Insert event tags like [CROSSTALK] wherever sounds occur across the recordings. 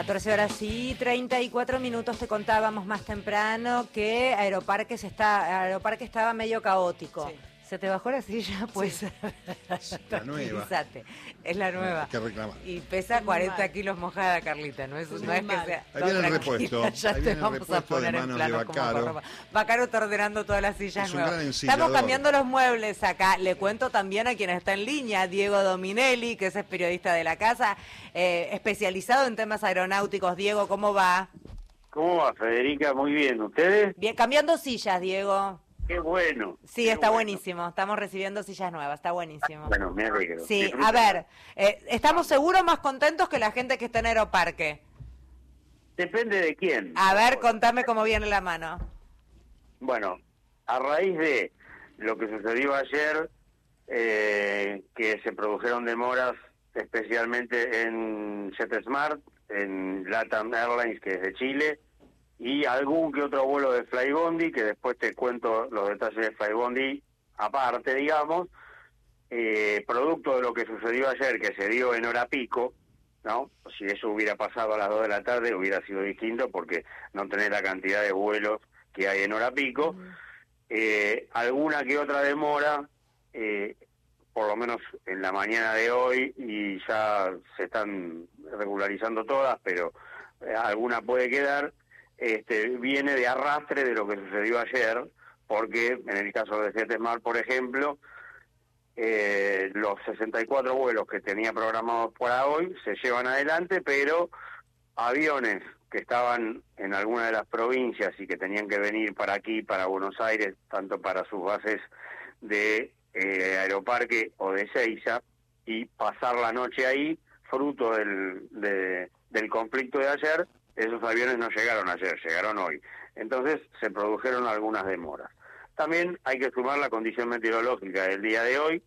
14 horas y 34 minutos te contábamos más temprano que Aeroparques está, Aeroparque estaba medio caótico. ¿Se te bajó la silla? [LAUGHS] Pues [LAUGHS] La nueva. Es la nueva. Hay que reclamar. Y pesa Muy 40 mal. kilos mojada, Carlita. No es, no es que sea. Ahí viene el repuesto. [LAUGHS] Ya Ahí te viene el vamos a repuesto de poner en manos de Bacaro. Bacaro está ordenando todas las sillas Es un nuevas. gran Estamos cambiando los muebles acá. Le cuento también a quien está en línea, Diego Dominelli, que es periodista de la casa, eh, especializado en temas aeronáuticos. Diego, ¿cómo va? ¿Cómo va, Federica? Muy bien. ¿Ustedes? Bien, cambiando sillas, Diego. Qué bueno. Sí, Qué está bueno. buenísimo. Estamos recibiendo sillas nuevas, está buenísimo. Bueno, me alegro. Sí, a ver, eh, estamos seguros más contentos que la gente que está en Aeroparque. Depende de quién. A ver, contame cómo viene la mano. Bueno, a raíz de lo que sucedió ayer, eh, que se produjeron demoras especialmente en JetSmart, en Latam Airlines, que es de Chile, y algún que otro vuelo de Flybondi, que después te cuento los detalles de Flybondi aparte, digamos, eh, producto de lo que sucedió ayer, que se dio en hora pico, ¿no? Si eso hubiera pasado a las 2 de la tarde hubiera sido distinto porque no tenés la cantidad de vuelos que hay en hora pico. Eh, alguna que otra demora, eh, por lo menos en la mañana de hoy, y ya se están regularizando todas, pero alguna puede quedar, este, viene de arrastre de lo que sucedió ayer, porque en el caso de Jetesmar, por ejemplo, eh, los 64 vuelos que tenía programados para hoy se llevan adelante, pero aviones que estaban en alguna de las provincias y que tenían que venir para aquí, para Buenos Aires, tanto para sus bases de eh, Aeroparque o de Seiza, y pasar la noche ahí, fruto del, de- del conflicto de ayer, esos aviones no llegaron ayer, llegaron hoy. Entonces se produjeron algunas demoras. También hay que sumar la condición meteorológica del día de hoy,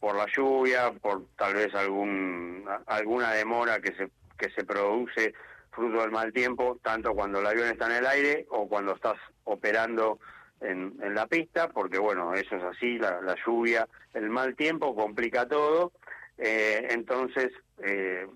por la lluvia, por tal vez algún alguna demora que se que se produce fruto del mal tiempo, tanto cuando el avión está en el aire o cuando estás operando en, en la pista, porque bueno, eso es así, la, lluvia, el mal tiempo complica todo, eh, entonces eh,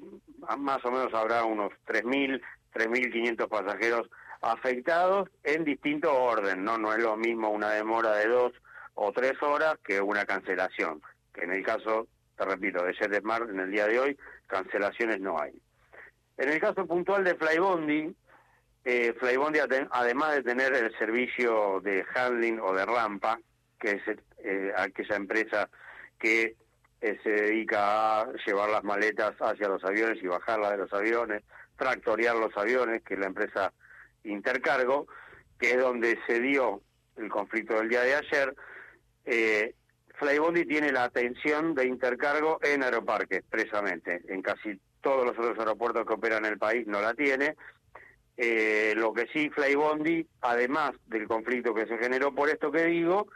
más o menos habrá unos 3.000, 3.500 pasajeros afectados en distinto orden, ¿no? No es lo mismo una demora de dos o tres horas que una cancelación, que en el caso, te repito, de JetSmart en el día de hoy, cancelaciones no hay. En el caso puntual de Flybondi, eh, Flybondi además de tener el servicio de handling o de rampa, que es eh, aquella empresa que eh, se dedica a llevar las maletas hacia los aviones y bajarlas de los aviones, tractorear los aviones, que es la empresa Intercargo, que es donde se dio el conflicto del día de ayer, eh, Flybondi tiene la atención de Intercargo en Aeroparque, expresamente. En casi todos los otros aeropuertos que operan en el país no la tiene. Eh, lo que sí, Flybondi, además del conflicto que se generó por esto que digo,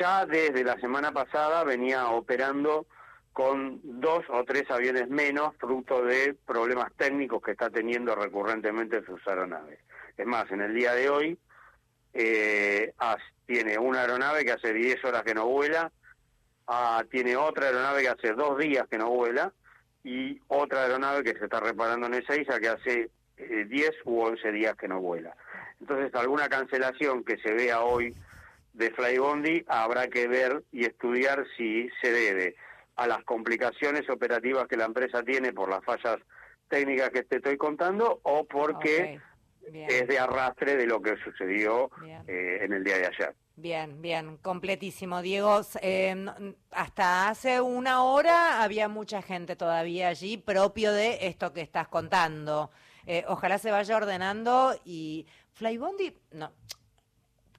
ya desde la semana pasada venía operando con dos o tres aviones menos, fruto de problemas técnicos que está teniendo recurrentemente sus aeronaves. Es más, en el día de hoy eh, tiene una aeronave que hace 10 horas que no vuela, ah, tiene otra aeronave que hace dos días que no vuela y otra aeronave que se está reparando en Ezeiza que hace eh, 10 u 11 días que no vuela. Entonces, alguna cancelación que se vea hoy de Flybondi habrá que ver y estudiar si se debe a las complicaciones operativas que la empresa tiene por las fallas técnicas que te estoy contando o porque es de arrastre de lo que sucedió eh, en el día de ayer. Bien, bien, completísimo. Diego, eh, hasta hace una hora había mucha gente todavía allí propio de esto que estás contando. Eh, ojalá se vaya ordenando y Flybondi, no,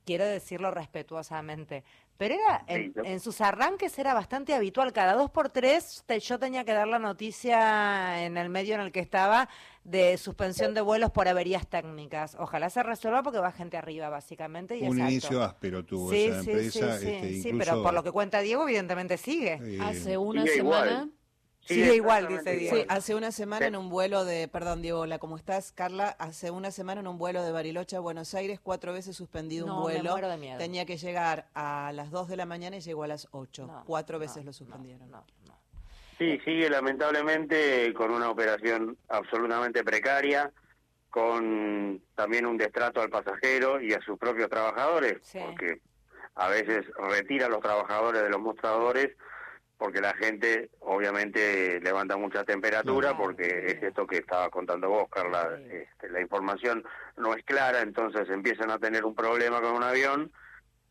quiero decirlo respetuosamente, pero era en, en sus arranques era bastante habitual. Cada dos por tres te- yo tenía que dar la noticia en el medio en el que estaba de suspensión de vuelos por averías técnicas. Ojalá se resuelva porque va gente arriba, básicamente. Y Un exacto. inicio áspero tuvo Sí, esa sí, empresa. sí, sí, este, sí, incluso, pero por lo que cuenta Diego, evidentemente sigue. eh, Hace una sigue igual. Sigue igual, dice Diego. Sí, hace una semana Sí. en un vuelo de, perdón Diego, hola, ¿cómo estás? Carla, hace una semana en un vuelo de Bariloche a Buenos Aires, cuatro veces suspendido No, un me vuelo. muero de miedo. Tenía que llegar a las 2 de la mañana y llegó a las 8. No, Cuatro no, veces lo suspendieron. no, no. Sí, sigue lamentablemente con una operación absolutamente precaria, con también un destrato al pasajero y a sus propios trabajadores, Sí. porque a veces retira a los trabajadores de los mostradores porque la gente obviamente levanta mucha temperatura Claro. porque es esto que estaba contando vos, Carla, Sí. este, la información no es clara, entonces empiezan a tener un problema con un avión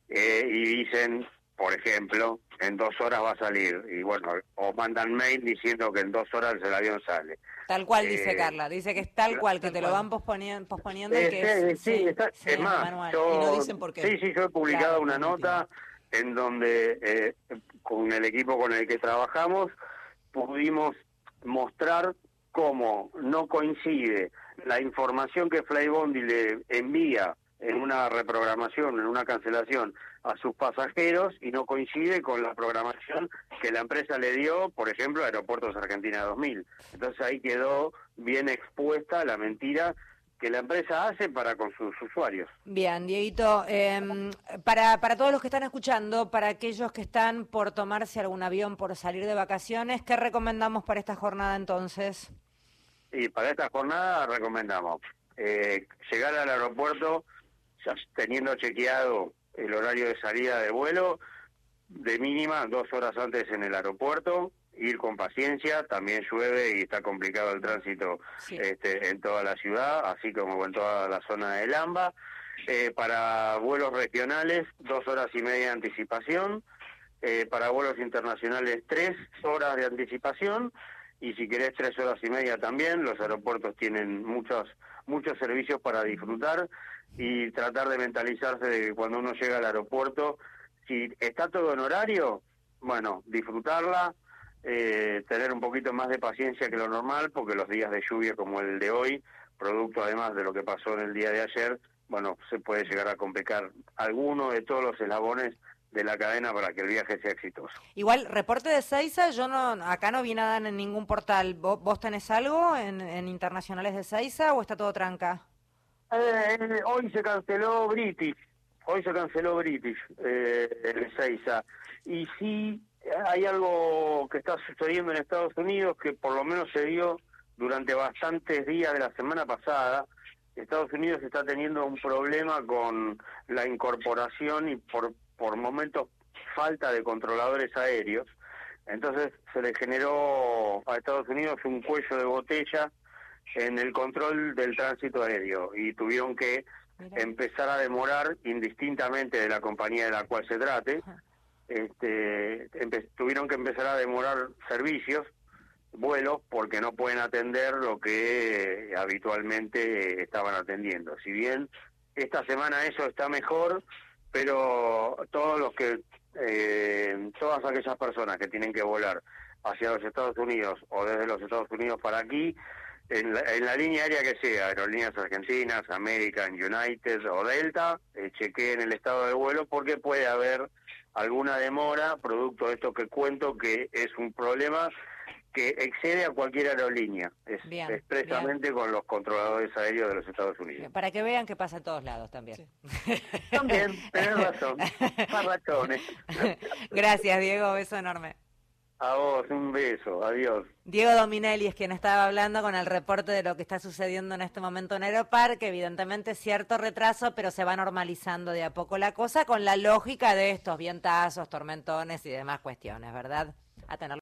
eh, y dicen, por ejemplo, en dos horas va a salir, y bueno, o mandan mail diciendo que en dos horas el avión sale. Tal cual dice Eh, Carla, dice que es tal cual, que te lo van posponiendo, posponiendo y Eh, que sí, es, sí, está- sí, es más, yo, Y no dicen por qué. sí, sí, yo he publicado Claro, una no nota en donde eh, con el equipo con el que trabajamos pudimos mostrar cómo no coincide la información que Flybondi le envía en una reprogramación, en una cancelación a sus pasajeros y no coincide con la programación que la empresa le dio, por ejemplo, a Aeropuertos Argentina 2000. Entonces ahí quedó bien expuesta la mentira que la empresa hace para con sus usuarios. Bien, Dieguito, em, para, para todos los que están escuchando, para aquellos que están por tomarse algún avión, por salir de vacaciones, ¿qué recomendamos para esta jornada entonces? Y para esta jornada recomendamos eh, llegar al aeropuerto ya teniendo chequeado el horario de salida de vuelo, de mínima dos horas antes en el aeropuerto, ir con paciencia, también llueve y está complicado el tránsito Sí. este, en toda la ciudad, así como en toda la zona de Lamba. Eh, para vuelos regionales, dos horas y media de anticipación. Eh, para vuelos internacionales, tres horas de anticipación. Y si querés tres horas y media también, los aeropuertos tienen muchos, muchos servicios para disfrutar y tratar de mentalizarse de que cuando uno llega al aeropuerto, si está todo en horario, bueno, disfrutarla, eh, tener un poquito más de paciencia que lo normal, porque los días de lluvia como el de hoy, producto además de lo que pasó en el día de ayer, bueno, se puede llegar a complicar alguno de todos los eslabones de la cadena para que el viaje sea exitoso. Igual, reporte de Seiza, yo no, acá no vi nada en ningún portal. ¿Vos, vos tenés algo en, en internacionales de Seiza o está todo tranca? Eh, hoy se canceló British, hoy se canceló British eh, Ezeiza. Y sí hay algo que está sucediendo en Estados Unidos que por lo menos se dio durante bastantes días de la semana pasada. Estados Unidos está teniendo un problema con la incorporación y por, por momentos falta de controladores aéreos. Entonces se le generó a Estados Unidos un cuello de botella en el control del tránsito aéreo y tuvieron que Mira. empezar a demorar indistintamente de la compañía de la cual se trate, Ajá. Este, tuvieron que empezar a demorar servicios, vuelos, porque no pueden atender lo que habitualmente estaban atendiendo. Si bien esta semana eso está mejor, pero todos los que, eh, todas aquellas personas que tienen que volar hacia los Estados Unidos o desde los Estados Unidos para aquí, en la, en la línea aérea que sea, Aerolíneas Argentinas, American, United o Delta, eh, chequeen el estado de vuelo porque puede haber alguna demora producto de esto que cuento que es un problema que excede a cualquier aerolínea, es Bien, expresamente con los controladores aéreos de los Estados Unidos. Para que vean que pasa en todos lados también. [LAUGHS] También, tenés razón, más razones. [LAUGHS] Gracias, Diego, beso enorme. A vos, un beso, adiós. Diego Dominelli es quien estaba hablando con el reporte de lo que está sucediendo en este momento en Aeroparque. Evidentemente cierto retraso, pero se va normalizando de a poco la cosa con la lógica de estos vientazos, tormentones y demás cuestiones, ¿verdad? A tenerlo